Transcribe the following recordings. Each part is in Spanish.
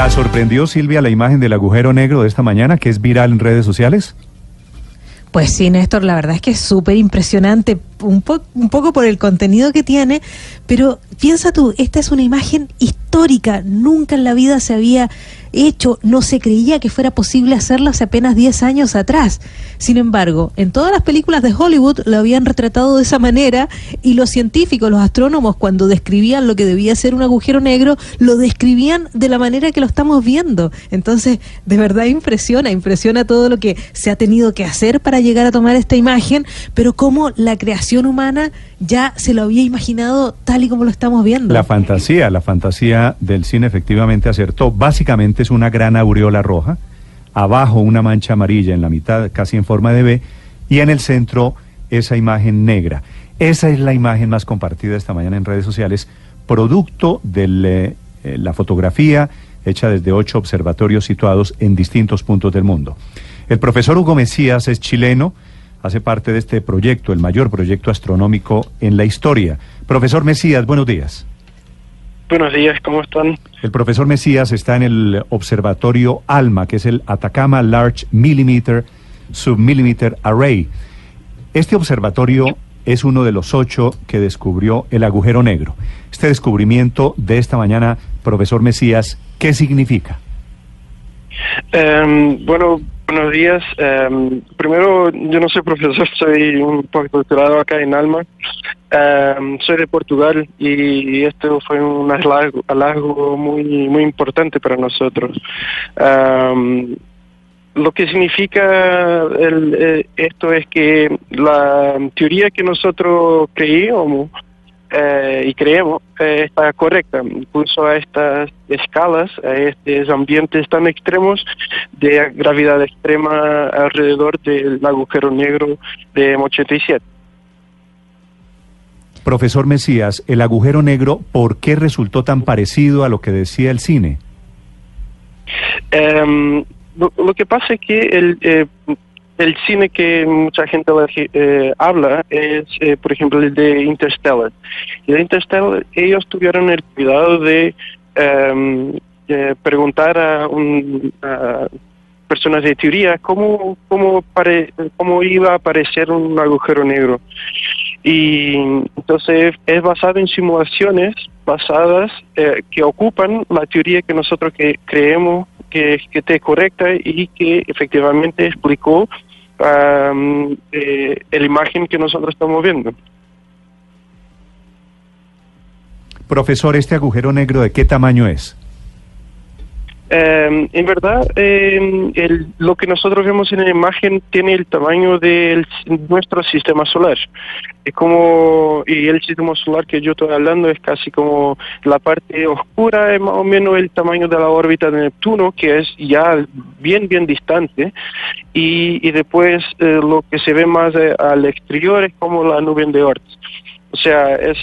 ¿La sorprendió Silvia la imagen del agujero negro de esta mañana que es viral en redes sociales? Pues sí, Néstor, la verdad es que es súper impresionante, un, un poco por el contenido que tiene, pero piensa tú, esta es una imagen histórica, nunca en la vida se había hecho, no se creía que fuera posible hacerlo hace apenas 10 años atrás. Sin embargo, en todas las películas de Hollywood lo habían retratado de esa manera y los científicos, los astrónomos, cuando describían lo que debía ser un agujero negro, lo describían de la manera que lo estamos viendo. Entonces, de verdad impresiona, impresiona todo lo que se ha tenido que hacer para llegar a tomar esta imagen, pero cómo la creación humana ya se lo había imaginado tal y como lo estamos viendo. La fantasía, la fantasía del cine efectivamente acertó. Básicamente es una gran aureola roja, abajo una mancha amarilla en la mitad, casi en forma de B, y en el centro esa imagen negra. Esa es la imagen más compartida esta mañana en redes sociales, producto de eh, la fotografía hecha desde ocho observatorios situados en distintos puntos del mundo. El profesor Hugo Mesías es chileno, hace parte de este proyecto, el mayor proyecto astronómico en la historia. Profesor Mesías, buenos días. Buenos días, ¿cómo están? El profesor Mesías está en el observatorio ALMA, que es el Atacama Large Millimeter Submillimeter Array. Este observatorio es uno de los ocho que descubrió el agujero negro. Este descubrimiento de esta mañana, profesor Mesías, ¿qué significa? Em, bueno, buenos días. Em, primero, yo no soy profesor, soy un postdoctorado acá en Alma. Em, soy de Portugal y esto fue un halago, muy, muy importante para nosotros. lo que significa eh, esto es que la teoría que nosotros creíamos eh, y creemos eh, está correcta, incluso a estas escalas, a estos ambientes tan extremos de gravedad extrema alrededor del agujero negro de M87. Profesor Mesías, el agujero negro, ¿por qué resultó tan parecido a lo que decía el cine? Em, lo, que pasa es que el, eh, el cine que mucha gente eh, habla es, eh, por ejemplo, el de Interstellar. Y de Interstellar ellos tuvieron el cuidado de, em, preguntar a, un, personas de teoría cómo, cómo, cómo iba a aparecer un agujero negro. Y entonces es basado en simulaciones basadas eh, que ocupan la teoría que nosotros que creemos que, que esté correcta y que efectivamente explicó eh, la imagen que nosotros estamos viendo. Profesor, ¿este agujero negro de qué tamaño es? Em, en verdad, em, lo que nosotros vemos en la imagen tiene el tamaño de nuestro sistema solar. Es como, y el sistema solar que yo estoy hablando es casi como la parte oscura, es más o menos el tamaño de la órbita de Neptuno, que es ya bien, bien distante. Y, y después eh, lo que se ve más eh, al exterior es como la nube de Oort. O sea, es,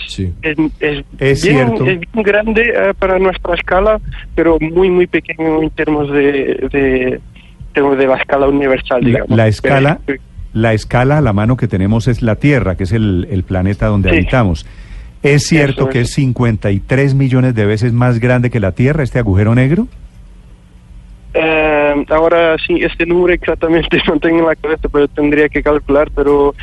es, bien, grande eh, para nuestra escala, pero muy, muy pequeño en términos de, de, la escala universal, digamos. La, escala... La escala a la mano que tenemos es la Tierra, que es el, planeta donde habitamos. ¿Es cierto que es 53 millones de veces más grande que la Tierra, este agujero negro? Eh, ahora sí, este número exactamente no tengo en la cabeza, pero tendría que calcular, pero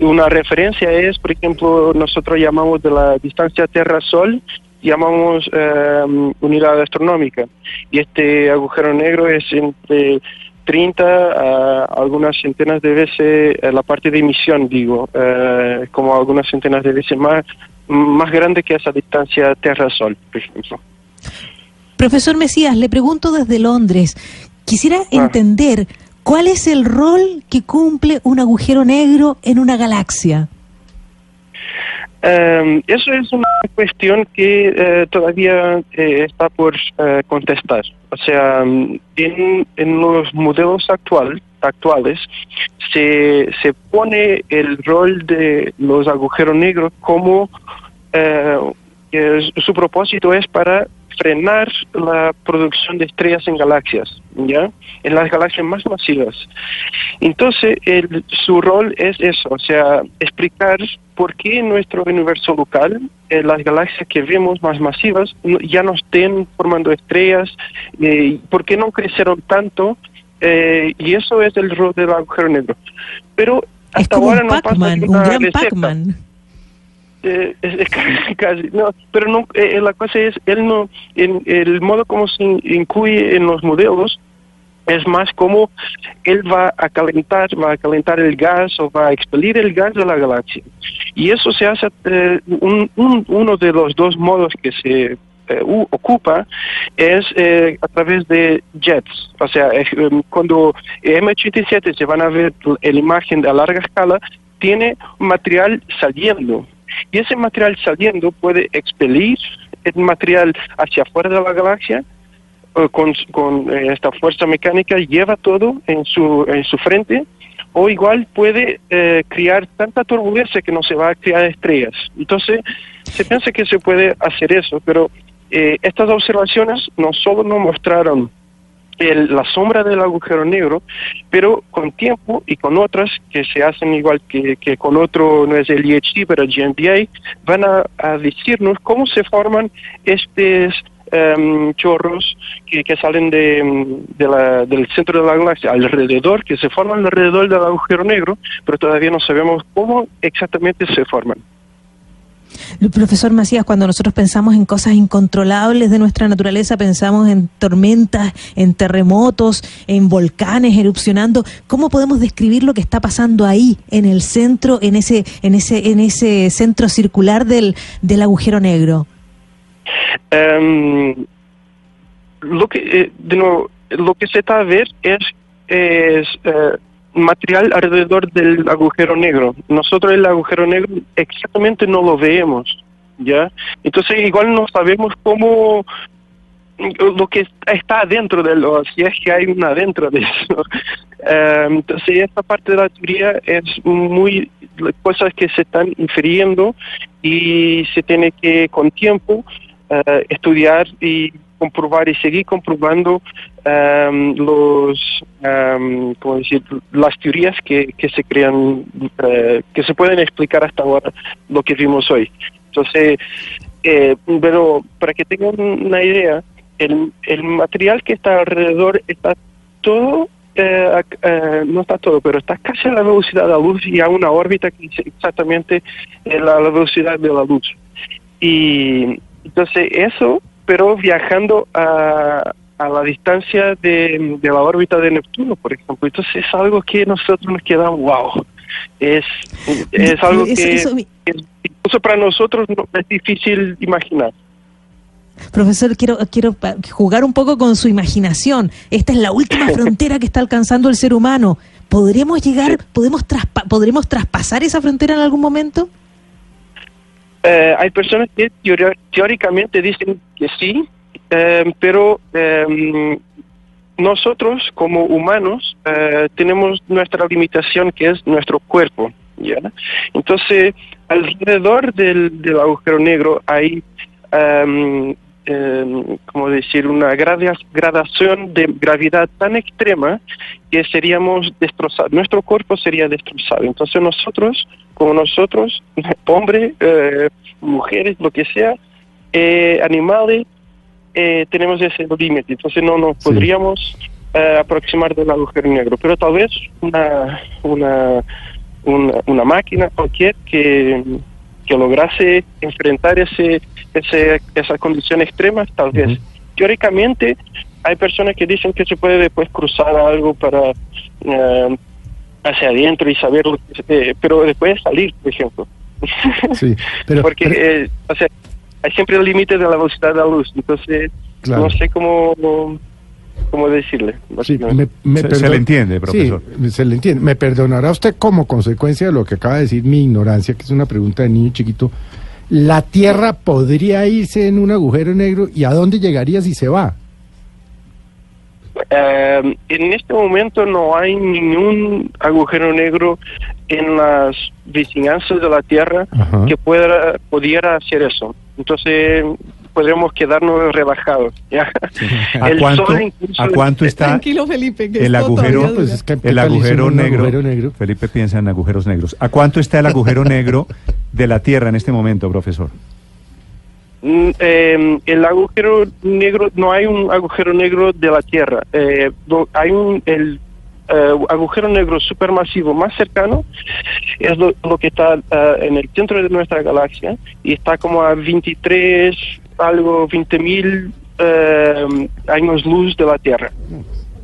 una referencia es, por ejemplo, nosotros llamamos de la distancia Tierra-Sol, llamamos eh, unidad astronómica, y este agujero negro es entre 30 a algunas centenas de veces eh, la parte de emisión, digo, como algunas centenas de veces más, más grande que esa distancia Tierra-Sol, por ejemplo. Profesor Mesías, le pregunto desde Londres, quisiera ah. entender cuál es el rol que cumple un agujero negro en una galaxia. Em, eso es una cuestión que eh, todavía eh, está por eh, contestar. O sea, en, en los modelos actual, actuales se, se pone el rol de los agujeros negros como su propósito es para frenar la producción de estrellas en galaxias, ¿ya? En las galaxias más masivas. Entonces, el, su rol es eso, o sea, explicar por qué en nuestro universo local eh, las galaxias que vemos más masivas ya no estén formando estrellas, eh, por qué no crecieron tanto, eh, y eso es el rol del agujero negro. Pero hasta Es como ahora un no pasa un gran Eh, casi, casi, no, pero no, eh, la cosa es, él no, en, el modo como se in- incluye en los modelos es más como él va a calentar, va a calentar el gas o va a expelir el gas de la galaxia. Y eso se hace, eh, un- un- uno de los dos modos que se eh, u- ocupa es eh, a través de jets. O sea, eh, em, cuando M87 se van a ver la imagen a larga escala, tiene material saliendo. Y ese material saliendo puede expelir el material hacia afuera de la galaxia con, con eh, esta fuerza mecánica lleva todo en su, en su frente o igual puede eh, crear tanta turbulencia que no se va a crear estrellas. Entonces, se piensa que se puede hacer eso, pero eh, estas observaciones no solo nos mostraron el- la sombra del agujero negro, pero con tiempo y con otras que se hacen igual que, que con otro, no es el IHC, pero el GMBA, van a, decirnos cómo se forman estos em, chorros que, que salen de, de la- del centro de la galaxia alrededor, que se forman alrededor del agujero negro, pero todavía no sabemos cómo exactamente se forman. Profesor Macías, cuando nosotros pensamos en cosas incontrolables de nuestra naturaleza, pensamos en tormentas, en terremotos, en volcanes erupcionando. ¿Cómo podemos describir lo que está pasando ahí, en el centro, en ese, en ese, en ese centro circular del, del agujero negro? Em, lo que eh, de lo que se está a ver es, es eh, material alrededor del agujero negro. Nosotros el agujero negro exactamente no lo vemos, ¿ya? Entonces igual no sabemos cómo lo que está adentro de lo, si es que hay una adentro de eso. Em, entonces esta parte de la teoría es muy cosas que se están infiriendo y se tiene que con tiempo eh, estudiar y comprobar y seguir comprobando em, los ¿cómo decir? las teorías que, que se crean eh, que se pueden explicar hasta ahora lo que vimos hoy entonces eh, pero para que tengan una idea el, el material que está alrededor está todo eh, eh, no está todo, pero está casi a la velocidad de la luz y a una órbita que es exactamente la velocidad de la luz. Y entonces eso, pero viajando a, a la distancia de, de la órbita de Neptuno, por ejemplo. Entonces es algo que nosotros nos queda wow. Es, es algo Eso- que, eso mi- que incluso para nosotros no, es difícil imaginar. Profesor, quiero, quiero jugar un poco con su imaginación. Esta es la última frontera que está alcanzando el ser humano. ¿Podremos llegar, podemos, traspa- podremos traspasar esa frontera en algún momento? Eh, hay personas que teóricamente dicen que sí, eh, pero eh, nosotros como humanos eh, tenemos nuestra limitación que es nuestro cuerpo. ¿ya? Entonces, alrededor del, del agujero negro hay, em, em, como decir, una gradación de gravedad tan extrema que seríamos destrozados, nuestro cuerpo sería destrozado. Entonces nosotros, como nosotros, hombres, eh, mujeres, lo que sea, eh, animales, eh, tenemos ese límite. Entonces no nos Sí. podríamos eh, aproximar del agujero negro, pero tal vez una, una, una, una máquina cualquier que, que lograse enfrentar ese, ese, esa condición extrema, tal vez. Teóricamente, hay personas que dicen que se puede después cruzar algo para eh, hacia adentro y saber lo que se- eh, pero después salir, por ejemplo. Sí, pero, Porque, pero- eh, o sea, hay siempre el límite de la velocidad de la luz, entonces Claro. no sé cómo, cómo decirle. Sí, me, me Se- le entiende, profesor. Sí, se le entiende. Me perdonará usted como consecuencia de lo que acaba de decir mi ignorancia, que es una pregunta de niño chiquito. ¿La Tierra podría irse en un agujero negro y a dónde llegaría si se va? Eh, en este momento no hay ningún agujero negro en las vicinanzas de la Tierra Ajá. que pueda, pudiera hacer eso. Entonces, podremos quedarnos relajados. ¿ya? ¿A, El cuánto, sol incluso- ¿A cuánto está Tranquilo, Felipe, que el agujero, Pues es que, ¿qué el agujero negro, agujero negro? Felipe piensa en agujeros negros. ¿A cuánto está el agujero negro de la Tierra en este momento, profesor? Eh, el agujero negro, no hay un agujero negro de la Tierra. Eh, hay un el eh, agujero negro supermasivo más cercano, es lo, lo que está eh, en el centro de nuestra galaxia y está como a 23, algo, 20 mil eh, años luz de la Tierra.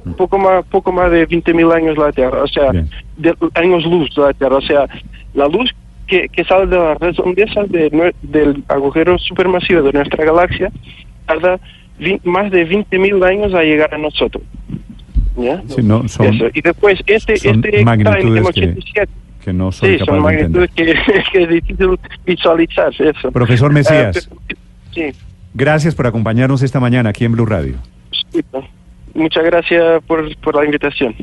Un poco más, poco más de 20 mil años la Tierra, o sea, de, años luz de la Tierra, o sea, la luz que, que sale de las redondezas de del agujero supermasivo de nuestra galaxia tarda vi- más de 20 mil años a llegar a nosotros. ¿Ya? Sí, no, son- Eso. Y después, este, este que está en magnitudes que- M87, Que no soy sí, capaz son de magnitudes que, que es difícil visualizar. Eso. Profesor Mesías. Eh, pero- sí. Gracias por acompañarnos esta mañana aquí en Blue Radio. Sí, Muchas gracias por, por la invitación.